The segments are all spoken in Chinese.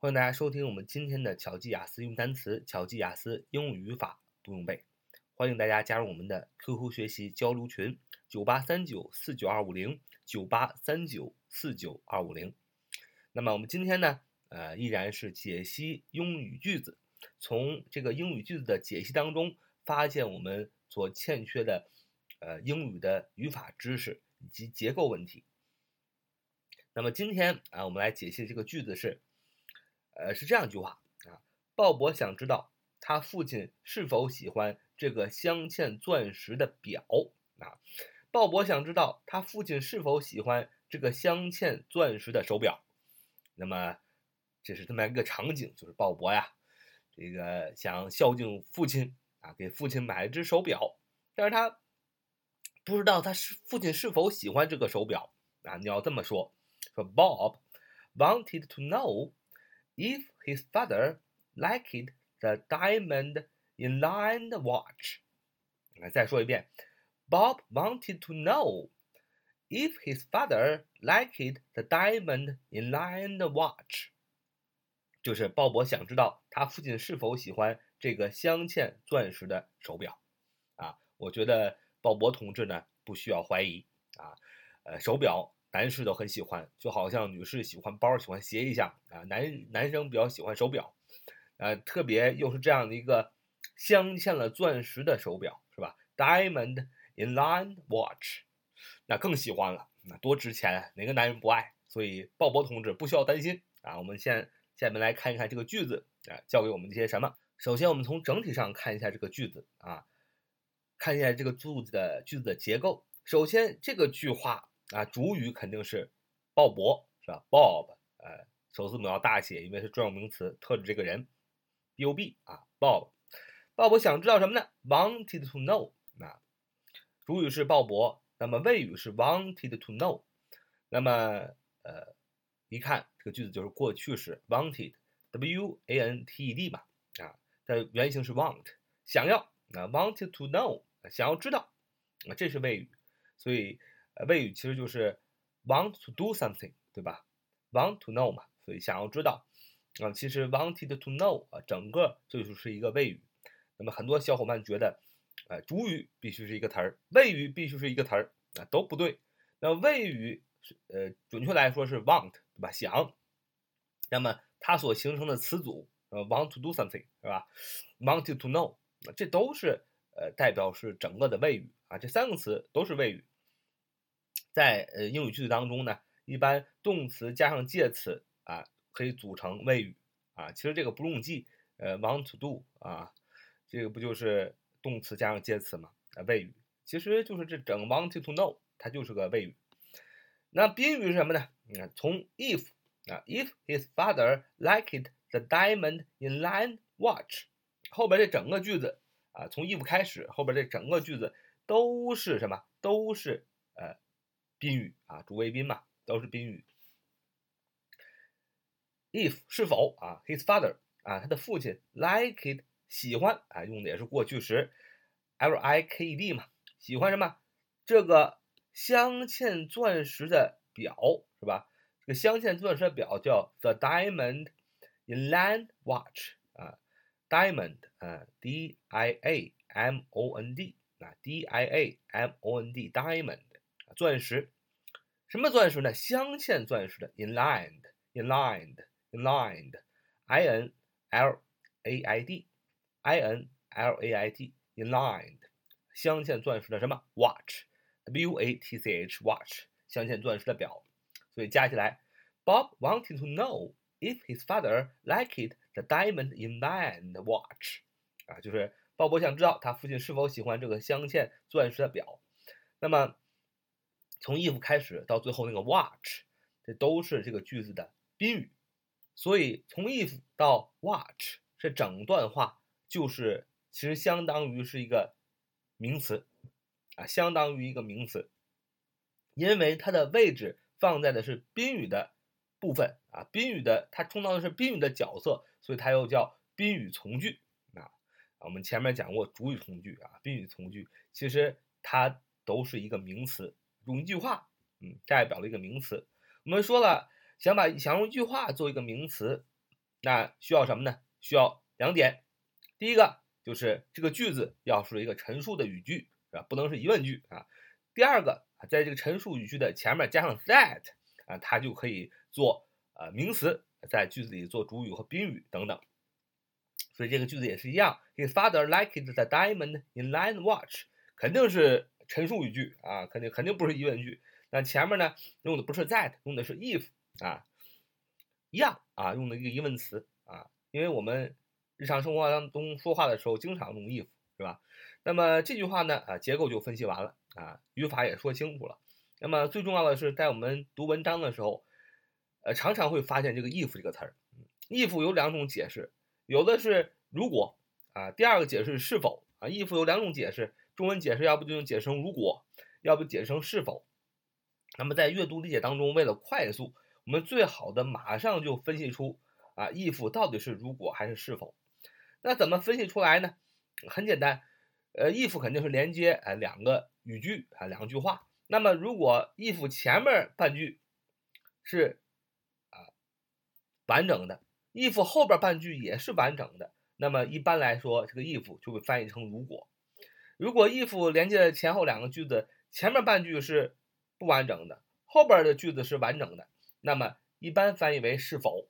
欢迎大家收听我们今天的巧记雅思用单词、巧记雅思英语语法不用背。欢迎大家加入我们的 QQ 学习交流群：九八三九四九二五零九八三九四九二五零。那么我们今天呢，呃，依然是解析英语句子，从这个英语句子的解析当中，发现我们所欠缺的，呃，英语的语法知识以及结构问题。那么今天啊，我们来解析的这个句子是，呃，是这样一句话啊：鲍勃想知道他父亲是否喜欢这个镶嵌钻石的表啊。鲍勃想知道他父亲是否喜欢这个镶嵌钻石的手表。那么，这是这么一个场景，就是鲍勃呀，这个想孝敬父亲啊，给父亲买一只手表，但是他不知道他是父亲是否喜欢这个手表啊。你要这么说。说 Bob wanted to know if his father liked the diamond inlined watch. 再说一遍，Bob wanted to know if his father liked the diamond inlined watch. 就是鲍勃想知道他父亲是否喜欢这个镶嵌钻石的手表啊。我觉得鲍勃同志呢不需要怀疑啊，呃，手表。 男士都很喜欢，就好像女士喜欢包、喜欢鞋一样啊。男男生比较喜欢手表，呃，特别又是这样的一个镶嵌了钻石的手表，是吧？Diamond inline watch，那更喜欢了，那多值钱，哪个男人不爱？所以鲍勃同志不需要担心啊。我们现下面来看一看这个句子啊，教给我们一些什么？首先，我们从整体上看一下这个句子啊，看一下这个句子的句子的结构。首先，这个句话。啊，主语肯定是鲍勃，是吧？Bob，呃，首字母要大写，因为是专有名词，特指这个人。B-O-B 啊，Bob，鲍勃想知道什么呢？Wanted to know。啊，主语是鲍勃，那么谓语是 wanted to know。那么，呃，一看这个句子就是过去式，wanted，W-A-N-T-E-D 嘛，啊，它原型是 want，想要，啊，wanted to know，想要知道，啊，这是谓语，所以。谓语其实就是 want to do something，对吧？want to know 嘛，所以想要知道啊，其实 wanted to know 啊，整个这就是一个谓语。那么很多小伙伴觉得，呃，主语必须是一个词儿，谓语必须是一个词儿啊，都不对。那谓语是呃，准确来说是 want，对吧？想。那么它所形成的词组，呃，want to do something，是吧？wanted to know，这都是呃代表是整个的谓语啊，这三个词都是谓语。在呃英语句子当中呢，一般动词加上介词啊，可以组成谓语啊。其实这个不用记，呃，want to do 啊，这个不就是动词加上介词吗？啊，谓语其实就是这整 wanted to know，它就是个谓语。那宾语是什么呢？你看，从 if 啊，if his father liked the diamond inline watch，后边这整个句子啊，从 if 开始，后边这整个句子都是什么？都是呃。宾语啊，主谓宾嘛，都是宾语。if 是否啊，his father 啊，他的父亲 liked 喜欢啊，用的也是过去时，liked 嘛，喜欢什么？这个镶嵌钻石的表是吧？这个镶嵌钻石的表叫 the diamond inland watch 啊，diamond 啊，d i a m o n d 啊，d i a m o n d diamond。钻石，什么钻石呢？镶嵌钻石的，inlined，inlined，inlined，i n l a i d，i n l a i d，inlined，镶嵌钻石的什么？watch，w a t c h，watch，镶嵌钻石的表。所以加起来，Bob wanted to know if his father liked the diamond inlined watch。啊，就是鲍勃想知道他父亲是否喜欢这个镶嵌钻石的表。那么。 从 if 开始到最后那个 watch，这都是这个句子的宾语，所以从 if 到 watch 这整段话就是其实相当于是一个名词啊，相当于一个名词，因为它的位置放在的是宾语的部分啊，宾语的它充当的是宾语的角色，所以它又叫宾语从句啊。我们前面讲过主语从句啊，宾语从句其实它都是一个名词。用一句话，嗯，代表了一个名词。我们说了，想把想用一句话做一个名词，那需要什么呢？需要两点。第一个就是这个句子要是一个陈述的语句，是吧？不能是疑问句啊。第二个，在这个陈述语句的前面加上 that 啊，它就可以做呃名词，在句子里做主语和宾语等等。所以这个句子也是一样，His father liked the diamond in line watch，肯定是陈述语句啊，肯定肯定不是疑问句。那前面呢用的不是 that，用的是 if 啊，一样啊，用的一个疑问词啊，因为我们。日常生活当中说话的时候经常用 if 是吧？那么这句话呢啊结构就分析完了啊语法也说清楚了。那么最重要的是在我们读文章的时候，呃常常会发现这个 if 这个词儿。if 有两种解释，有的是如果啊，第二个解释是是否啊。if 有两种解释，中文解释要不就用解释成如果，要不解释成是否。那么在阅读理解当中，为了快速，我们最好的马上就分析出啊 if 到底是如果还是是否。那怎么分析出来呢？很简单，呃，if 肯定是连接啊两个语句啊两句话。那么如果 if 前面半句是啊完整的，if 后边半句也是完整的，那么一般来说这个 if 就会翻译成如果。如果 if 连接前后两个句子，前面半句是不完整的，后边的句子是完整的，那么一般翻译为是否。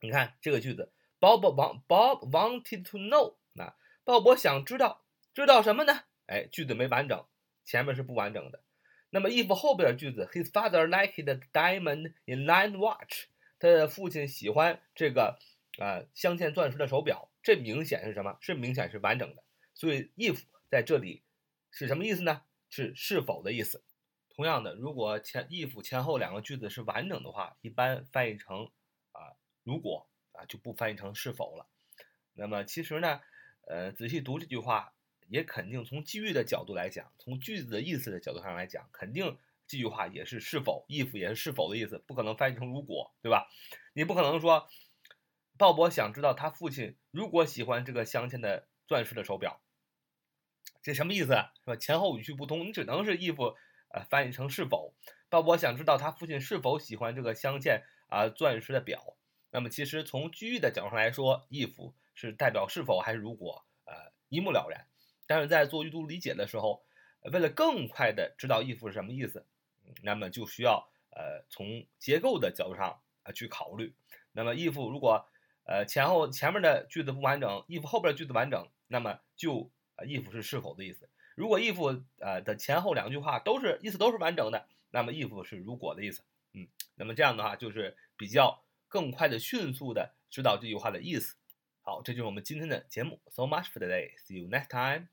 你看这个句子。Bob want Bob wanted to know，那鲍勃想知道知道什么呢？哎，句子没完整，前面是不完整的。那么 if 后边的句子，His father liked the diamond in line watch，他的父亲喜欢这个啊镶嵌钻石的手表，这明显是什么？是明显是完整的。所以 if 在这里是什么意思呢？是是否的意思。同样的，如果前 if 前后两个句子是完整的话，一般翻译成啊如果。啊，就不翻译成是否了。那么其实呢，呃，仔细读这句话，也肯定从句意的角度来讲，从句子的意思的角度上来讲，肯定这句话也是是否，if 也是是否的意思，不可能翻译成如果，对吧？你不可能说，鲍勃想知道他父亲如果喜欢这个镶嵌的钻石的手表，这什么意思？是吧？前后语序不通，你只能是 if，呃，翻译成是否。鲍勃想知道他父亲是否喜欢这个镶嵌啊钻石的表。那么其实从句意的角度上来说，if 是代表是否还是如果，呃，一目了然。但是在做阅读理解的时候，为了更快的知道 if 是什么意思，那么就需要呃从结构的角度上啊去考虑。那么 if 如果呃前后前面的句子不完整，if 后边的句子完整，那么就啊 if 是是否的意思。如果 if 呃的前后两句话都是意思都是完整的，那么 if 是如果的意思。嗯，那么这样的话就是比较。更快的、迅速的知道这句话的意思。好，这就是我们今天的节目。So much for today. See you next time.